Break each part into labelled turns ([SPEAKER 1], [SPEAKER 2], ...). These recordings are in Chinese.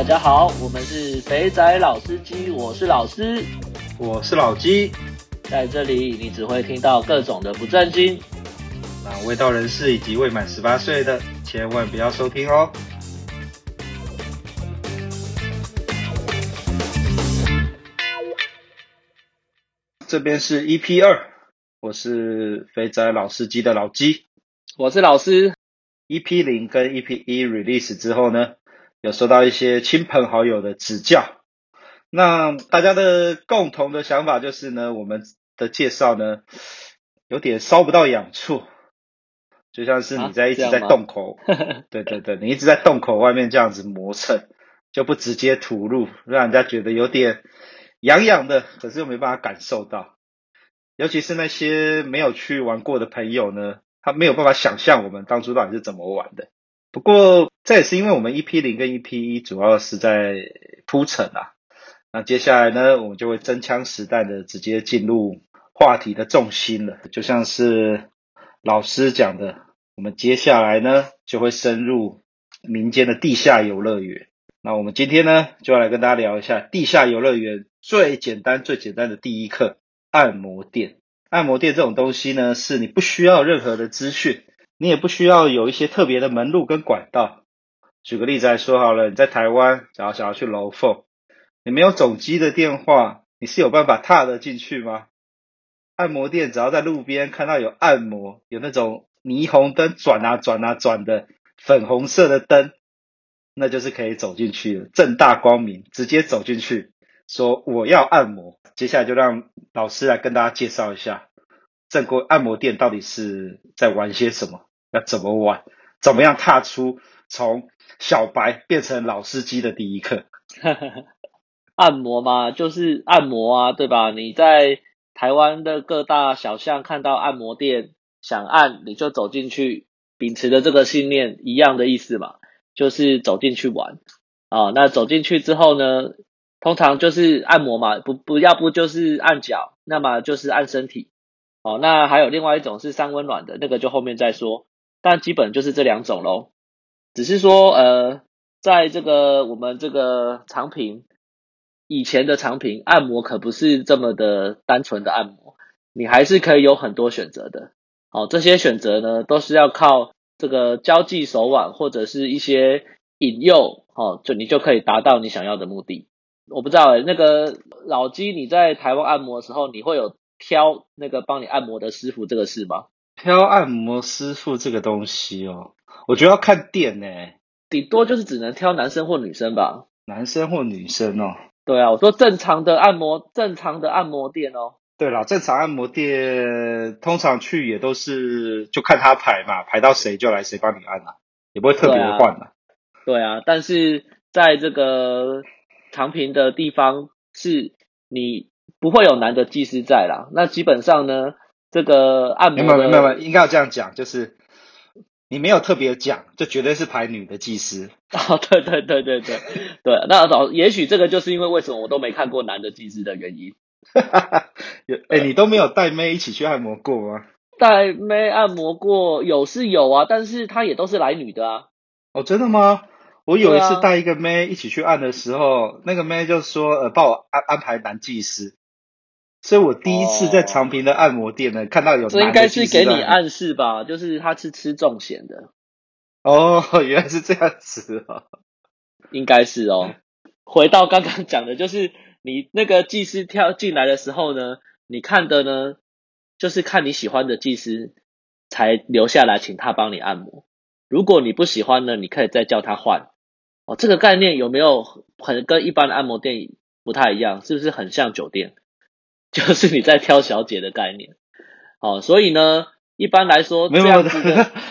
[SPEAKER 1] 大家好，我们是肥仔老司机，我是老师，
[SPEAKER 2] 我是老鸡，
[SPEAKER 1] 在这里你只会听到各种的不正经，
[SPEAKER 2] 那未到人士以及未满十八岁的千万不要收听哦。这边是 EP 二，我是肥仔老司机的老鸡，
[SPEAKER 1] 我是老师。
[SPEAKER 2] EP 零跟 EP 一 release 之后呢，有收到一些亲朋好友的指教，那大家的共同的想法就是呢，我们的介绍呢有点烧不到痒处，就像是你在一直在洞口，啊、对对对，你一直在洞口外面这样子磨蹭，就不直接吐露，让人家觉得有点痒痒的，可是又没办法感受到，尤其是那些没有去玩过的朋友呢，他没有办法想象我们当初到底是怎么玩的。不过，这也是因为我们 EP 零跟 EP 一主要是在铺陈啊。那接下来呢，我们就会真枪实弹的直接进入话题的重心了。就像是老师讲的，我们接下来呢就会深入民间的地下游乐园。那我们今天呢就要来跟大家聊一下地下游乐园最简单、最简单的第一课——按摩店。按摩店这种东西呢，是你不需要任何的资讯。你也不需要有一些特别的门路跟管道。举个例子来说好了，你在台湾，假如想要去楼凤，你没有总机的电话，你是有办法踏得进去吗？按摩店只要在路边看到有按摩，有那种霓虹灯转啊转啊转的粉红色的灯，那就是可以走进去了，正大光明，直接走进去，说我要按摩。接下来就让老师来跟大家介绍一下，正规按摩店到底是在玩些什么。要怎么玩？怎么样踏出从小白变成老司机的第一课？
[SPEAKER 1] 按摩嘛，就是按摩啊，对吧？你在台湾的各大小巷看到按摩店，想按你就走进去，秉持的这个信念一样的意思嘛，就是走进去玩啊。那走进去之后呢，通常就是按摩嘛，不不要不就是按脚，那么就是按身体。哦，那还有另外一种是三温暖的，那个就后面再说。但基本就是这两种喽，只是说，呃，在这个我们这个长平以前的长平按摩可不是这么的单纯的按摩，你还是可以有很多选择的。好，这些选择呢，都是要靠这个交际手腕或者是一些引诱，哦，就你就可以达到你想要的目的。我不知道诶，那个老鸡，你在台湾按摩的时候，你会有挑那个帮你按摩的师傅这个事吗？
[SPEAKER 2] 挑按摩师傅这个东西哦，我觉得要看店呢，
[SPEAKER 1] 顶多就是只能挑男生或女生吧。
[SPEAKER 2] 男生或女生哦。
[SPEAKER 1] 对啊，我说正常的按摩，正常的按摩店哦。
[SPEAKER 2] 对啦，正常按摩店通常去也都是就看他排嘛，排到谁就来谁帮你按啊，也不会特别换嘛。
[SPEAKER 1] 对啊，但是在这个长平的地方，是你不会有男的技师在啦。那基本上呢。这个按摩，
[SPEAKER 2] 没有没有没有，应该要这样讲，就是你没有特别讲，就绝对是排女的技师。
[SPEAKER 1] 哦，对对对对对对，那早也许这个就是因为为什么我都没看过男的技师的原因。
[SPEAKER 2] 哈哈哈，有哎，你都没有带妹一起去按摩过吗？
[SPEAKER 1] 带妹按摩过有是有啊，但是她也都是来女的啊。
[SPEAKER 2] 哦，真的吗？我有一次带一个妹一起去按的时候，啊、那个妹就说呃，帮我安安排男技师。所以我第一次在长平的按摩店呢，哦、看到有这应
[SPEAKER 1] 该是给你暗示吧，就是他是吃重咸的。
[SPEAKER 2] 哦，原来是这样子哦，
[SPEAKER 1] 应该是哦。回到刚刚讲的，就是你那个技师跳进来的时候呢，你看的呢，就是看你喜欢的技师才留下来请他帮你按摩。如果你不喜欢呢，你可以再叫他换。哦，这个概念有没有很跟一般的按摩店不太一样？是不是很像酒店？就是你在挑小姐的概念，哦，所以呢，一般来说，
[SPEAKER 2] 没有没有，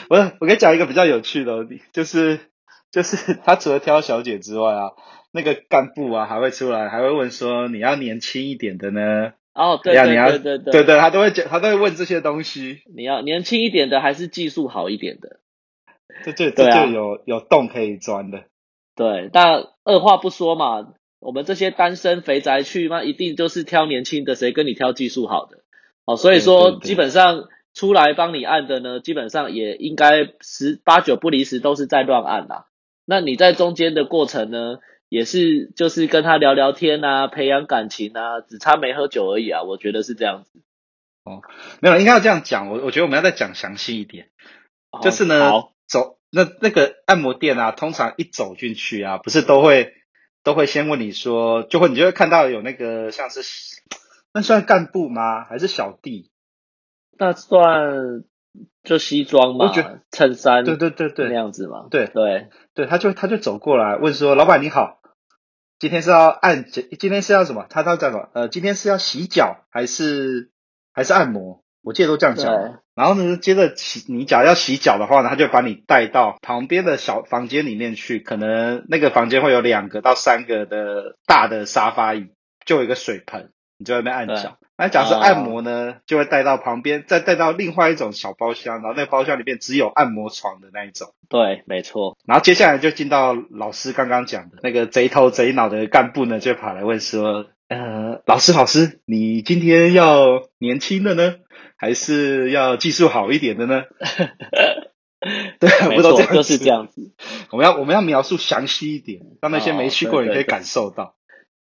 [SPEAKER 2] 我 我跟你讲一个比较有趣的，就是就是 他除了挑小姐之外啊，那个干部啊还会出来，还会问说你要年轻一点的呢？
[SPEAKER 1] 哦，对对对对对
[SPEAKER 2] 对对，他都会讲，他都会问这些东西。
[SPEAKER 1] 你要年轻一点的还是技术好一点的？
[SPEAKER 2] 这就这就有有洞可以钻的。
[SPEAKER 1] 对，但二话不说嘛。我们这些单身肥宅去那一定就是挑年轻的，谁跟你挑技术好的？哦，所以说基本上出来帮你按的呢，基本上也应该十八九不离十都是在乱按啦。那你在中间的过程呢，也是就是跟他聊聊天啊，培养感情啊，只差没喝酒而已啊，我觉得是这样子。
[SPEAKER 2] 哦，没有，应该要这样讲。我我觉得我们要再讲详细一点，哦、就是呢，走那那个按摩店啊，通常一走进去啊，不是都会都会先问你说，就会你就会看到有那个像是 那算干部吗？还是小弟？
[SPEAKER 1] 那算就西装嘛，衬衫，对对对对，那样子嘛。
[SPEAKER 2] 对
[SPEAKER 1] 对
[SPEAKER 2] 对，他就他就走过来问说：“老板你好，今天是要按今天是要什么？他他讲什么？呃，今天是要洗脚还是？”还是按摩，我记得都这样讲。然后呢，接着洗你假如要洗脚的话呢，他就把你带到旁边的小房间里面去。可能那个房间会有两个到三个的大的沙发椅，就有一个水盆，你就在那边按脚。那假如是按摩呢，就会带到旁边，再带到另外一种小包厢，然后那个包厢里面只有按摩床的那一种。
[SPEAKER 1] 对，没错。
[SPEAKER 2] 然后接下来就进到老师刚刚讲的那个贼头贼脑的干部呢，就跑来问说。呃，老师，老师，你今天要年轻的呢，还是要技术好一点的呢？对，不都这样
[SPEAKER 1] 就是这样子。
[SPEAKER 2] 我们要我们要描述详细一点，让那些没去过的人可以感受到。哦、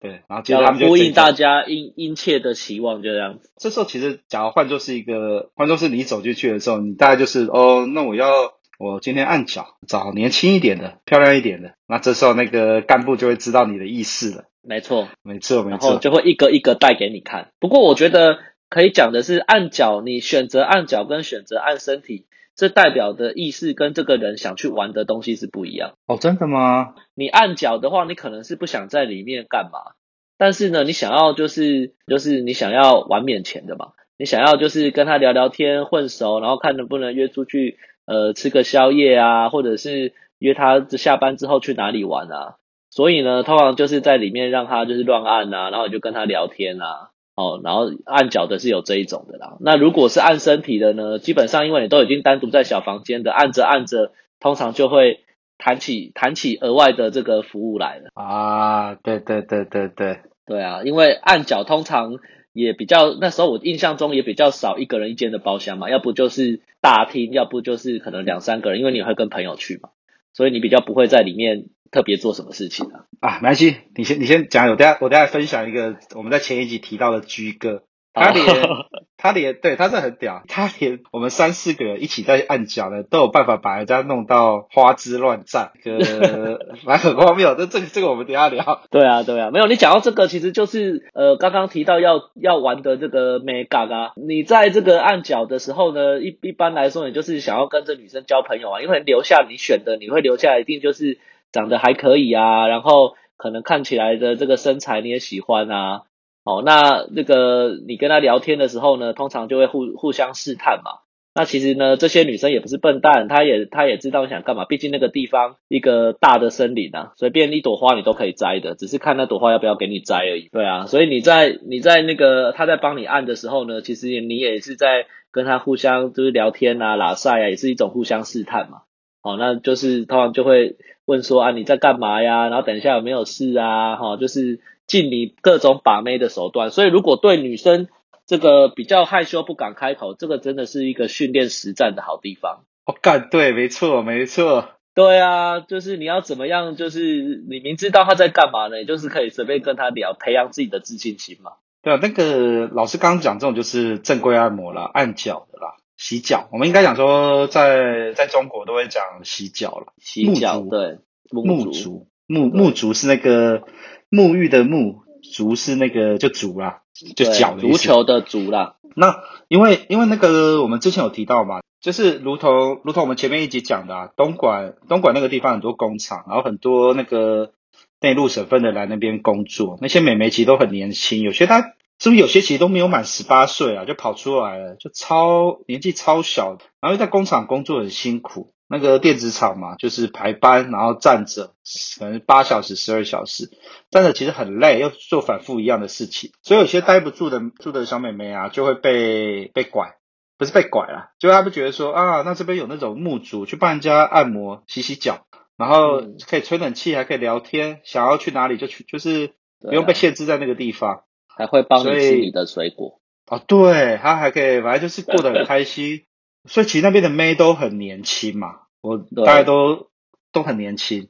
[SPEAKER 2] 对，对，对，对，然后接着他们就呼
[SPEAKER 1] 应大家殷殷切的期望，就这样子。
[SPEAKER 2] 这时候其实，假如换作是一个，换作是你走进去的时候，你大概就是哦，那我要我今天按脚找年轻一点的、漂亮一点的。那这时候那个干部就会知道你的意思了。
[SPEAKER 1] 没错，
[SPEAKER 2] 没错，没错，
[SPEAKER 1] 然后就会一个一个带给你看。不过我觉得可以讲的是，按脚，你选择按脚跟选择按身体，这代表的意思跟这个人想去玩的东西是不一样。
[SPEAKER 2] 哦，真的吗？
[SPEAKER 1] 你按脚的话，你可能是不想在里面干嘛，但是呢，你想要就是就是你想要玩免钱的嘛，你想要就是跟他聊聊天混熟，然后看能不能约出去呃吃个宵夜啊，或者是约他下班之后去哪里玩啊。所以呢，通常就是在里面让他就是乱按啊，然后就跟他聊天啊，哦，然后按脚的是有这一种的啦。那如果是按身体的呢，基本上因为你都已经单独在小房间的，按着按着，通常就会弹起弹起额外的这个服务来了
[SPEAKER 2] 啊。对对对对对，
[SPEAKER 1] 对啊，因为按脚通常也比较那时候我印象中也比较少一个人一间的包厢嘛，要不就是大厅，要不就是可能两三个人，因为你会跟朋友去嘛，所以你比较不会在里面。特别做什么事情啊？
[SPEAKER 2] 啊，没关系，你先你先讲，我等下我等下分享一个我们在前一集提到的居哥，他连 他连对他是很屌，他连我们三四个人一起在按脚呢，都有办法把人家弄到花枝乱颤，这个 蛮很荒谬。这这个这个我们等下聊。
[SPEAKER 1] 对啊对啊，没有你讲到这个，其实就是呃刚刚提到要要玩的这个美嘎啊，你在这个按脚的时候呢，一一般来说你就是想要跟这女生交朋友啊，因为留下你选的，你会留下来一定就是。长得还可以啊，然后可能看起来的这个身材你也喜欢啊，哦，那那个你跟他聊天的时候呢，通常就会互互相试探嘛。那其实呢，这些女生也不是笨蛋，她也她也知道你想干嘛。毕竟那个地方一个大的森林啊，随便一朵花你都可以摘的，只是看那朵花要不要给你摘而已。对啊，所以你在你在那个他在帮你按的时候呢，其实你也是在跟他互相就是聊天啊、拉赛啊，也是一种互相试探嘛。哦，那就是通常就会问说啊，你在干嘛呀？然后等一下有没有事啊？哈，就是尽你各种把妹的手段。所以如果对女生这个比较害羞不敢开口，这个真的是一个训练实战的好地方。
[SPEAKER 2] 哦，干，对，没错，没错。
[SPEAKER 1] 对啊，就是你要怎么样？就是你明知道他在干嘛呢？你就是可以随便跟他聊，培养自己的自信心嘛。
[SPEAKER 2] 对啊，那个老师刚刚讲这种就是正规按摩啦，按脚的啦。洗脚，我们应该讲说在，在在中国都会讲洗脚了。
[SPEAKER 1] 洗脚，对，
[SPEAKER 2] 木足，沐沐足是那个沐浴的沐，足是那个就足啦，就脚的。
[SPEAKER 1] 足球的足啦。
[SPEAKER 2] 那因为因为那个我们之前有提到嘛，就是如同如同我们前面一集讲的，啊，东莞东莞那个地方很多工厂，然后很多那个内陆省份的来那边工作，那些美眉其实都很年轻，有些她。是不是有些其实都没有满十八岁啊，就跑出来了，就超年纪超小，然后在工厂工作很辛苦，那个电子厂嘛，就是排班，然后站着，可能八小时、十二小时，站着其实很累，又做反复一样的事情，所以有些待不住的住的小妹妹啊，就会被被拐，不是被拐啦，就他们觉得说啊，那这边有那种沐足，去帮人家按摩、洗洗脚，然后可以吹冷气，还可以聊天，想要去哪里就去，就是不用被限制在那个地方。
[SPEAKER 1] 还会帮你吃你的水果
[SPEAKER 2] 哦，对，他还可以，反正就是过得很 开心。所以其实那边的妹都很年轻嘛，我大概都都很年轻，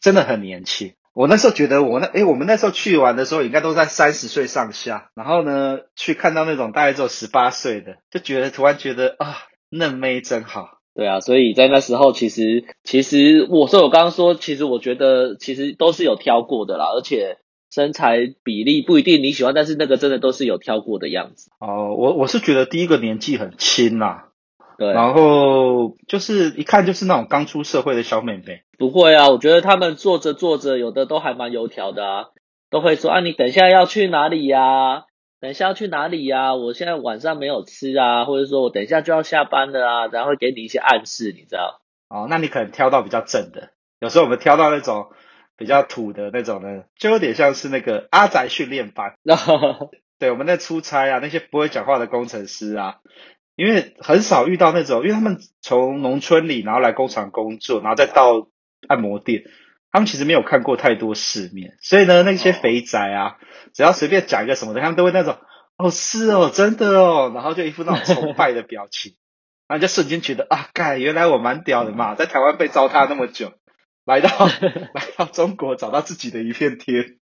[SPEAKER 2] 真的很年轻。我那时候觉得我那诶我们那时候去玩的时候应该都在三十岁上下，然后呢去看到那种大概只有十八岁的，就觉得突然觉得啊嫩妹真好。
[SPEAKER 1] 对啊，所以在那时候其实其实我说我刚刚说，其实我觉得其实都是有挑过的啦，而且身材比例不一定你喜欢，但是那个真的都是有挑过的样子。
[SPEAKER 2] 哦，我我是觉得第一个年纪很轻啦。
[SPEAKER 1] 对，
[SPEAKER 2] 然后就是一看就是那种刚出社会的小妹妹。
[SPEAKER 1] 不会啊，我觉得他们做着做着，有的都还蛮油条的啊，都会说啊，你等一下要去哪里呀？等一下要去哪里呀？我现在晚上没有吃啊，或者说我等一下就要下班了啊，然后会给你一些暗示，你知道？
[SPEAKER 2] 哦，那你可能挑到比较正的，有时候我们挑到那种比较土的那种呢，就有点像是那个阿宅训练班。对，我们在出差啊，那些不会讲话的工程师啊。因为很少遇到那种，因为他们从农村里然后来工厂工作，然后再到按摩店，他们其实没有看过太多世面，所以呢，那些肥宅啊，只要随便讲一个什么的，他们都会那种哦是哦真的哦，然后就一副那种崇拜的表情，然后就瞬间觉得啊，盖原来我蛮屌的嘛，在台湾被糟蹋那么久，来到 来到中国找到自己的一片天，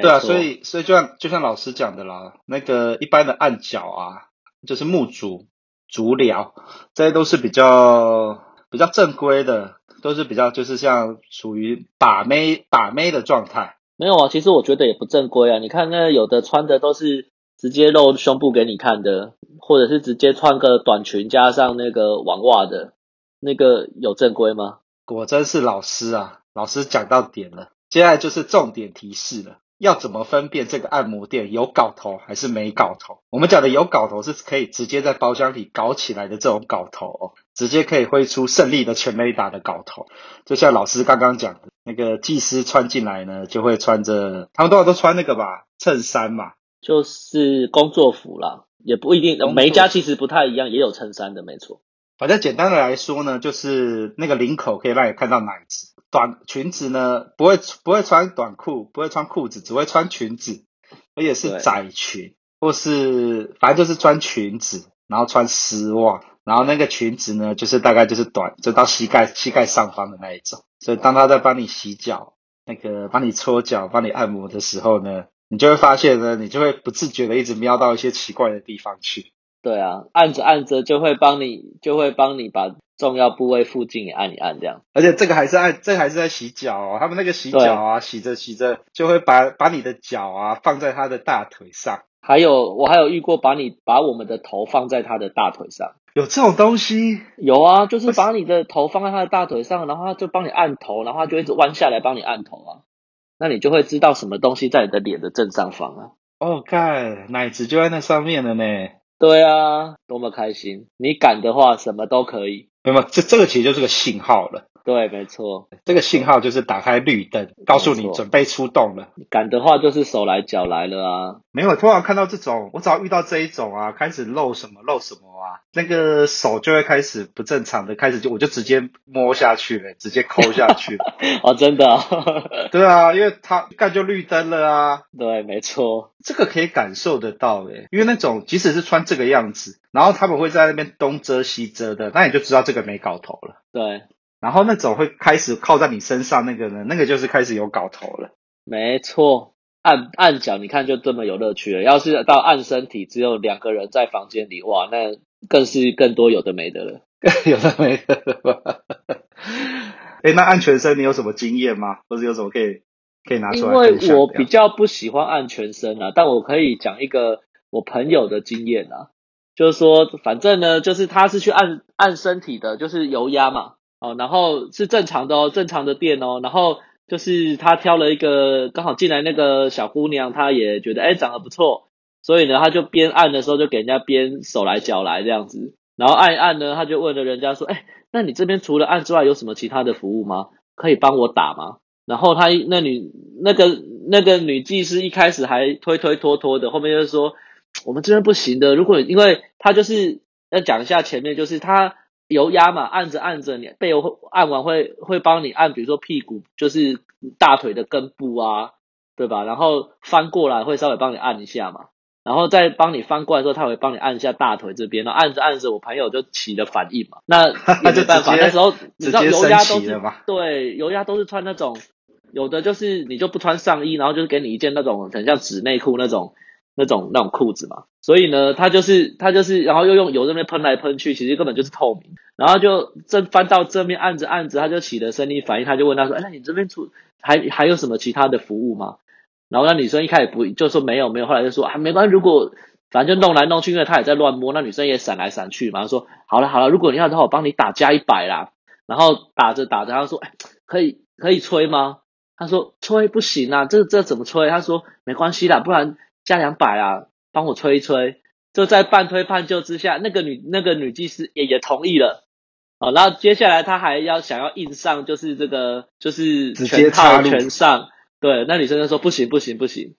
[SPEAKER 2] 对啊，所以所以就像就像老师讲的啦，那个一般的按脚啊，就是木足。足疗，这些都是比较比较正规的，都是比较就是像属于把妹把妹的状态。
[SPEAKER 1] 没有啊，其实我觉得也不正规啊。你看那有的穿的都是直接露胸部给你看的，或者是直接穿个短裙加上那个网袜的，那个有正规吗？
[SPEAKER 2] 果真是老师啊，老师讲到点了。接下来就是重点提示了。要怎么分辨这个按摩店有搞头还是没搞头？我们讲的有搞头是可以直接在包厢里搞起来的这种搞头哦，直接可以挥出胜利的全垒打的搞头。就像老师刚刚讲的，那个技师穿进来呢，就会穿着，他们多少都穿那个吧，衬衫嘛，
[SPEAKER 1] 就是工作服啦，也不一定，每一家其实不太一样，也有衬衫的，没错。
[SPEAKER 2] 反正简单的来说呢，就是那个领口可以让你看到奶子。短裙子呢，不会不会穿短裤，不会穿裤子，只会穿裙子，而且是窄裙，或是反正就是穿裙子，然后穿丝袜，然后那个裙子呢，就是大概就是短，就到膝盖膝盖上方的那一种。所以当他在帮你洗脚，那个帮你搓脚、帮你按摩的时候呢，你就会发现呢，你就会不自觉的一直瞄到一些奇怪的地方去。
[SPEAKER 1] 对啊，按着按着就会帮你，就会帮你把。重要部位附近也按一按，这样。
[SPEAKER 2] 而且这个还是按，这个还是在洗脚哦。他们那个洗脚啊，洗着洗着就会把把你的脚啊放在他的大腿上。
[SPEAKER 1] 还有，我还有遇过把你把我们的头放在他的大腿上。
[SPEAKER 2] 有这种东西？
[SPEAKER 1] 有啊，就是把你的头放在他的大腿上，然后他就帮你按头，然后他就一直弯下来帮你按头啊。那你就会知道什么东西在你的脸的正上方啊。
[SPEAKER 2] 哦，看，奶子就在那上面了呢。
[SPEAKER 1] 对啊，多么开心！你敢的话，什么都可以。
[SPEAKER 2] 那么这这个其实就是个信号了。
[SPEAKER 1] 对，没错，
[SPEAKER 2] 这个信号就是打开绿灯，告诉你准备出动了。
[SPEAKER 1] 敢的话就是手来脚来了啊。
[SPEAKER 2] 没有，突然看到这种，我只要遇到这一种啊，开始露什么露什么啊，那个手就会开始不正常的，开始就我就直接摸下去了，直接抠下去了。
[SPEAKER 1] 哦，真的啊？
[SPEAKER 2] 对啊，因为他一看就绿灯了啊。
[SPEAKER 1] 对，没错，
[SPEAKER 2] 这个可以感受得到诶，因为那种即使是穿这个样子，然后他们会在那边东遮西遮的，那你就知道这个没搞头了。
[SPEAKER 1] 对。
[SPEAKER 2] 然后那种会开始靠在你身上那个呢，那个就是开始有搞头了。
[SPEAKER 1] 没错，按按脚，你看就这么有乐趣了。要是到按身体，只有两个人在房间里，哇，那更是更多有的没的了。
[SPEAKER 2] 有的没的吧？哎，那按全身你有什么经验吗？或者有什么可以可以拿出来？
[SPEAKER 1] 因为我比较不喜欢按全身啊，但我可以讲一个我朋友的经验啊，就是说，反正呢，就是他是去按按身体的，就是油压嘛。哦，然后是正常的哦，正常的店哦，然后就是他挑了一个刚好进来那个小姑娘，她也觉得哎长得不错，所以呢，他就边按的时候就给人家边手来脚来这样子，然后按一按呢，他就问了人家说，哎，那你这边除了按之外有什么其他的服务吗？可以帮我打吗？然后他那女那个那个女技师一开始还推推拖拖的，后面就说我们这边不行的，如果因为他就是要讲一下前面就是他。油压嘛，按着按着，你背后按完会会帮你按，比如说屁股，就是大腿的根部啊，对吧？然后翻过来会稍微帮你按一下嘛，然后再帮你翻过来时候，他会帮你按一下大腿这边，然后按着按着，我朋友就起了反应嘛。那 没办法，那时候你知道油压都是对油压都是穿那种有的就是你就不穿上衣，然后就是给你一件那种很像纸内裤那种那种那种裤子嘛。所以呢，他就是他就是，然后又用油这边喷来喷去，其实根本就是透明。然后就正翻到正面按着按着，他就起了生理反应，他就问他说：“哎，那你这边出还还有什么其他的服务吗？”然后那女生一开始不就说没有没有，后来就说啊没关系，如果反正就弄来弄去，因为他也在乱摸，那女生也闪来闪去嘛。他说：“好了好了，如果你要的话，我帮你打加一百啦。”然后打着打着，他说：“哎，可以可以吹吗？”他说：“吹不行啊，这这怎么吹？”他说：“没关系啦，不然加两百啊，帮我催一催。”就在半推半就之下，那个女那个女技师也也同意了。哦，然后接下来他还要想要硬上，就是这个就是全套全上。对，那女生就说：“不行不行不行，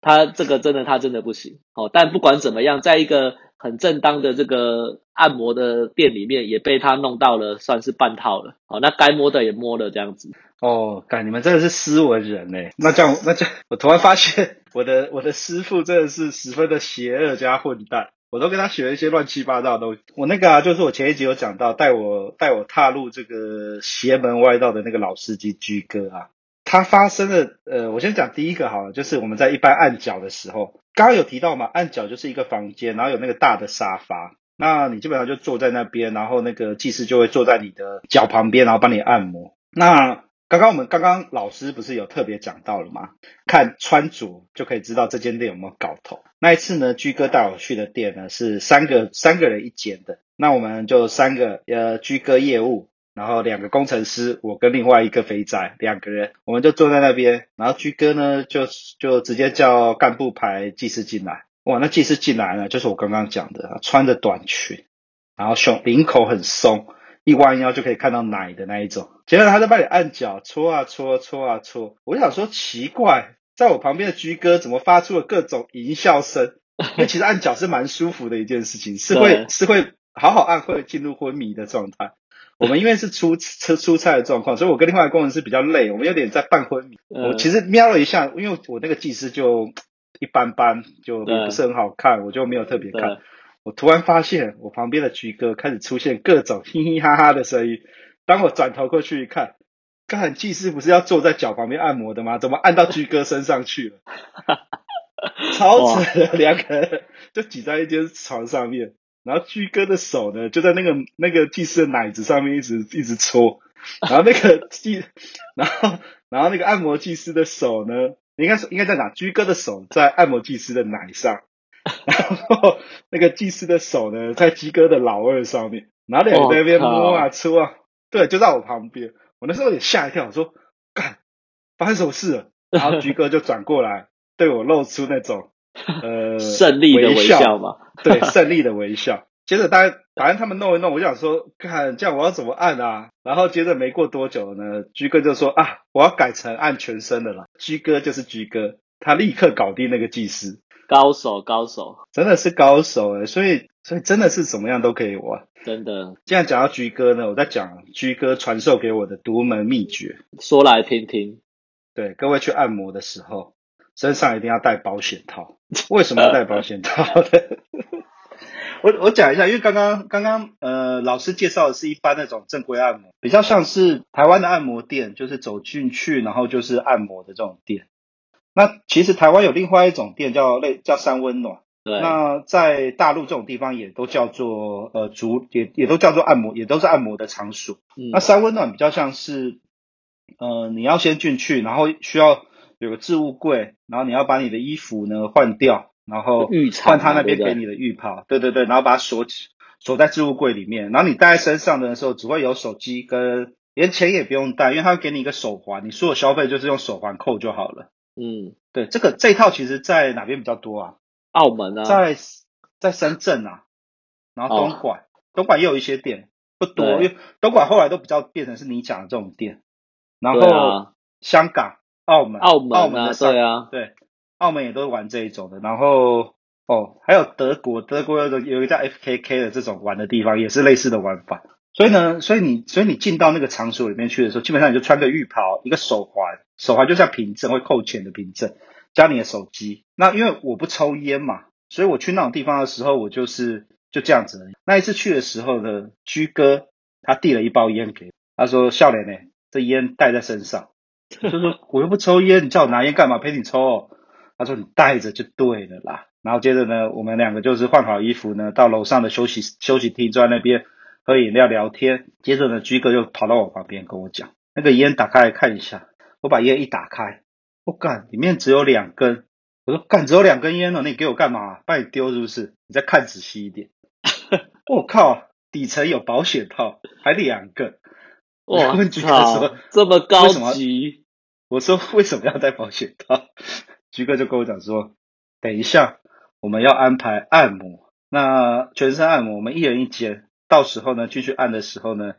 [SPEAKER 1] 她这个真的她真的不行。”哦，但不管怎么样，在一个。很正当的这个按摩的店里面，也被他弄到了，算是半套了。好，那该摸的也摸了，这样子。
[SPEAKER 2] 哦，干，你们真的是斯文人呢。那这样，那这样，我突然发现，我的我的师傅真的是十分的邪恶加混蛋。我都跟他学了一些乱七八糟的东西。我那个啊，就是我前一集有讲到，带我带我踏入这个邪门歪道的那个老司机居哥啊。他发生的，呃，我先讲第一个好了，就是我们在一般按脚的时候，刚刚有提到嘛，按脚就是一个房间，然后有那个大的沙发，那你基本上就坐在那边，然后那个技师就会坐在你的脚旁边，然后帮你按摩。那刚刚我们刚刚老师不是有特别讲到了吗？看穿着就可以知道这间店有没有搞头。那一次呢，居哥带我去的店呢是三个三个人一间的，那我们就三个呃居哥业务。然后两个工程师，我跟另外一个肥仔两个人，我们就坐在那边。然后居哥呢，就就直接叫干部排技师进来。哇，那技师进来呢，就是我刚刚讲的，穿着短裙，然后胸领口很松，一弯腰就可以看到奶的那一种。接着他在帮你按脚，搓啊搓，搓啊搓。我想说奇怪，在我旁边的居哥怎么发出了各种淫笑声？因为其实按脚是蛮舒服的一件事情，是会是会好好按会进入昏迷的状态。我们因为是出出出差的状况，所以我跟另外一个工程师比较累，我们有点在半昏迷。嗯、我其实瞄了一下，因为我那个技师就一般般，就不是很好看，我就没有特别看。我突然发现我旁边的居哥开始出现各种嘻嘻哈哈的声音。当我转头过去一看，刚才技师不是要坐在脚旁边按摩的吗？怎么按到居哥身上去了？超扯的，两个人就挤在一间床上面。然后居哥的手呢，就在那个那个技师的奶子上面一直一直搓，然后那个技，然后然后那个按摩技师的手呢，应该是应该在哪？居哥的手在按摩技师的奶上，然后那个技师的手呢，在居哥的老二上面，然后两个在那边摸啊搓啊，对，就在我旁边，我那时候也吓一跳，我说干，发生什么事了？然后居哥就转过来对我露出那种。呃，
[SPEAKER 1] 胜利的微笑嘛，
[SPEAKER 2] 对，胜利的微笑。接着，大家反正他们弄一弄，我想说，看这样我要怎么按啊？然后接着没过多久呢，居哥就说啊，我要改成按全身的了。居哥就是居哥，他立刻搞定那个技师，
[SPEAKER 1] 高手高手，
[SPEAKER 2] 真的是高手诶，所以所以真的是怎么样都可以玩，
[SPEAKER 1] 真的。
[SPEAKER 2] 既然讲到居哥呢，我在讲居哥传授给我的独门秘诀，
[SPEAKER 1] 说来听听。
[SPEAKER 2] 对，各位去按摩的时候。身上一定要带保险套，为什么要带保险套呢？我我讲一下，因为刚刚刚刚呃老师介绍的是一般那种正规按摩，比较像是台湾的按摩店，就是走进去然后就是按摩的这种店。那其实台湾有另外一种店叫类叫三温暖，对。那在大陆这种地方也都叫做呃足也也都叫做按摩，也都是按摩的场所。嗯。那三温暖比较像是呃你要先进去，然后需要。有个置物柜，然后你要把你的衣服呢换掉，然后换他那边给你的浴袍，对对对，然后把它锁起，锁在置物柜里面。然后你带在身上的时候，只会有手机跟连钱也不用带，因为他会给你一个手环，你所有消费就是用手环扣就好了。嗯，对，这个这一套其实在哪边比较多啊？
[SPEAKER 1] 澳门啊，
[SPEAKER 2] 在在深圳啊，然后东莞，哦、东莞也有一些店，不多，因为东莞后来都比较变成是你讲的这种店，然后香港。澳门，
[SPEAKER 1] 澳门、啊，
[SPEAKER 2] 澳门的对啊，对，澳门也都玩这一种的。然后哦，还有德国，德国有个有一个叫 FKK 的这种玩的地方，也是类似的玩法。所以呢，所以你所以你进到那个场所里面去的时候，基本上你就穿个浴袍，一个手环，手环就像凭证会扣钱的凭证，加你的手机。那因为我不抽烟嘛，所以我去那种地方的时候，我就是就这样子。那一次去的时候呢，居哥他递了一包烟给我，他说：“笑脸呢，这烟带在身上。” 就说我又不抽烟，你叫我拿烟干嘛？陪你抽哦。他说你带着就对了啦。然后接着呢，我们两个就是换好衣服呢，到楼上的休息休息厅坐在那边喝饮料聊天。接着呢，居哥又跑到我旁边跟我讲，那个烟打开来看一下。我把烟一打开，我干，里面只有两根。我说干，只有两根烟了，你给我干嘛？把你丢是不是？你再看仔细一点。我靠，底层有保险套，还两个。我问居哥说，
[SPEAKER 1] 这么高级？
[SPEAKER 2] 我说为什么要戴保险套？居哥就跟我讲说，等一下我们要安排按摩，那全身按摩，我们一人一间。到时候呢，继续按的时候呢，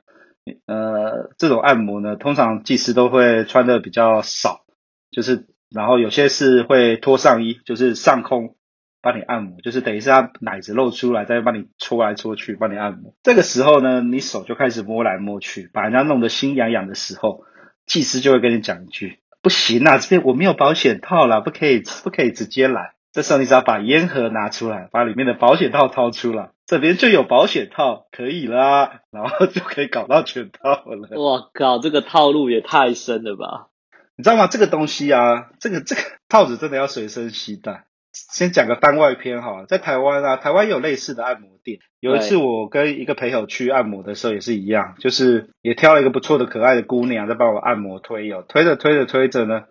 [SPEAKER 2] 呃，这种按摩呢，通常技师都会穿的比较少，就是然后有些是会脱上衣，就是上空。帮你按摩，就是等于是他奶子露出来，再帮你搓来搓去，帮你按摩。这个时候呢，你手就开始摸来摸去，把人家弄得心痒痒的时候，技师就会跟你讲一句：“不行啊，这边我没有保险套啦，不可以，不可以直接来。”这时候你只要把烟盒拿出来，把里面的保险套掏出来，这边就有保险套，可以啦，然后就可以搞到全套了。
[SPEAKER 1] 我靠，这个套路也太深了吧？
[SPEAKER 2] 你知道吗？这个东西啊，这个这个套子真的要随身携带。先讲个番外篇哈，在台湾啊，台湾有类似的按摩店。有一次我跟一个朋友去按摩的时候也是一样，就是也挑了一个不错的可爱的姑娘在帮我按摩推油，推着推着推着呢，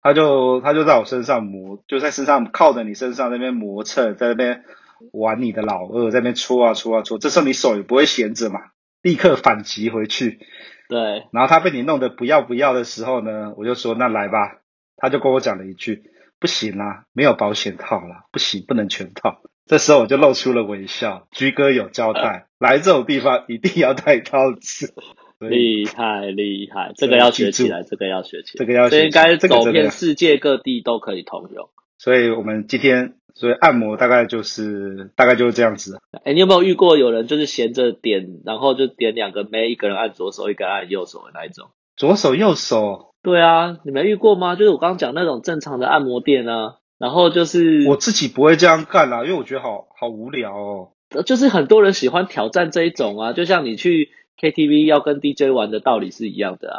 [SPEAKER 2] 她就她就在我身上磨，就在身上靠着你身上那边磨蹭，在那边玩你的老二，在那边搓啊搓啊搓。这时候你手也不会闲着嘛，立刻反击回去。
[SPEAKER 1] 对，
[SPEAKER 2] 然后她被你弄得不要不要的时候呢，我就说那来吧，她就跟我讲了一句。不行啦，没有保险套啦，不行，不能全套。这时候我就露出了微笑。居哥有交代，来这种地方一定要带套子。
[SPEAKER 1] 厉害厉害，这个要学起来，这个要学起来，
[SPEAKER 2] 这个要学起来。
[SPEAKER 1] 这应该走遍世界各地都可以通用。
[SPEAKER 2] 所以我们今天所以按摩大概就是大概就是这样子。
[SPEAKER 1] 哎，你有没有遇过有人就是闲着点，然后就点两个妹，一个人按左手，一个人按右手的那一种？
[SPEAKER 2] 左手右手。
[SPEAKER 1] 对啊，你没遇过吗？就是我刚刚讲那种正常的按摩店啊，然后就是
[SPEAKER 2] 我自己不会这样干啦，因为我觉得好好无聊哦。
[SPEAKER 1] 就是很多人喜欢挑战这一种啊，就像你去 KTV 要跟 DJ 玩的道理是一样的啊。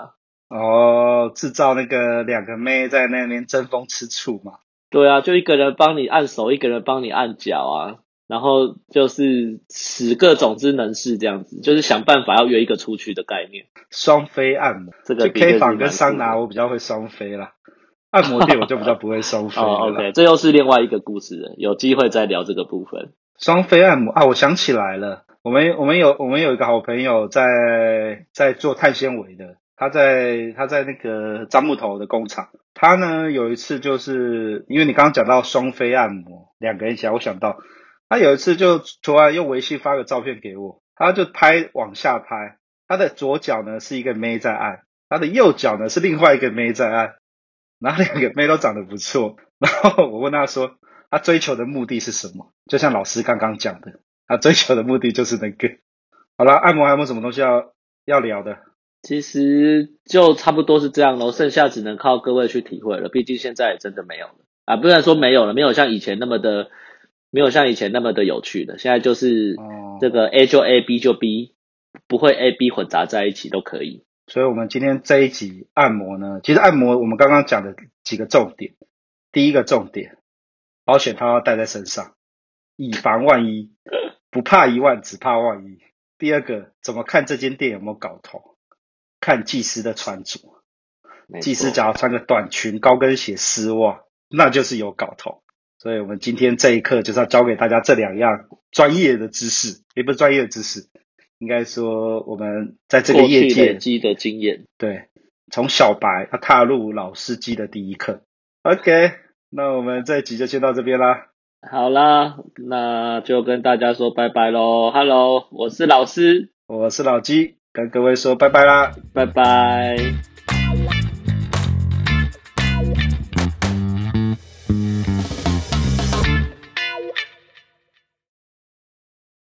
[SPEAKER 2] 哦，制造那个两个妹在那边争风吃醋嘛。
[SPEAKER 1] 对啊，就一个人帮你按手，一个人帮你按脚啊。然后就是使各种之能事这样子，就是想办法要约一个出去的概念。
[SPEAKER 2] 双飞按摩，这个 K 房跟桑拿我比较会双飞啦，按摩店我就比较不会双飞。
[SPEAKER 1] 哦，OK，这又是另外一个故事了，有机会再聊这个部分。
[SPEAKER 2] 双飞按摩啊，我想起来了，我们我们有我们有一个好朋友在在做碳纤维的，他在他在那个樟木头的工厂，他呢有一次就是因为你刚刚讲到双飞按摩，两个人一起来，我想到。他有一次就突然用微信发个照片给我，他就拍往下拍，他的左脚呢是一个妹在按，他的右脚呢是另外一个妹在按，然后两个妹都长得不错。然后我问他说，他追求的目的是什么？就像老师刚刚讲的，他追求的目的就是那个。好了，按摩还有没有什么东西要要聊的？
[SPEAKER 1] 其实就差不多是这样喽，剩下只能靠各位去体会了。毕竟现在也真的没有了啊，不然说没有了，没有像以前那么的。没有像以前那么的有趣的，现在就是这个 A 就 A，B 就 B，不会 A、B 混杂在一起都可以。
[SPEAKER 2] 所以，我们今天这一集按摩呢，其实按摩我们刚刚讲的几个重点，第一个重点，保险套要带在身上，以防万一，不怕一万，只怕万一。第二个，怎么看这间店有没有搞头？看技师的穿着，技师只要穿个短裙、高跟鞋、丝袜，那就是有搞头。所以我们今天这一课就是要教给大家这两样专业的知识，也不是专业的知识，应该说我们在这个业界累
[SPEAKER 1] 积的经验。
[SPEAKER 2] 对，从小白要踏入老司机的第一课。OK，那我们这一集就先到这边啦。
[SPEAKER 1] 好啦，那就跟大家说拜拜喽。Hello，我是老师，
[SPEAKER 2] 我是老鸡，跟各位说拜拜啦，
[SPEAKER 1] 拜拜。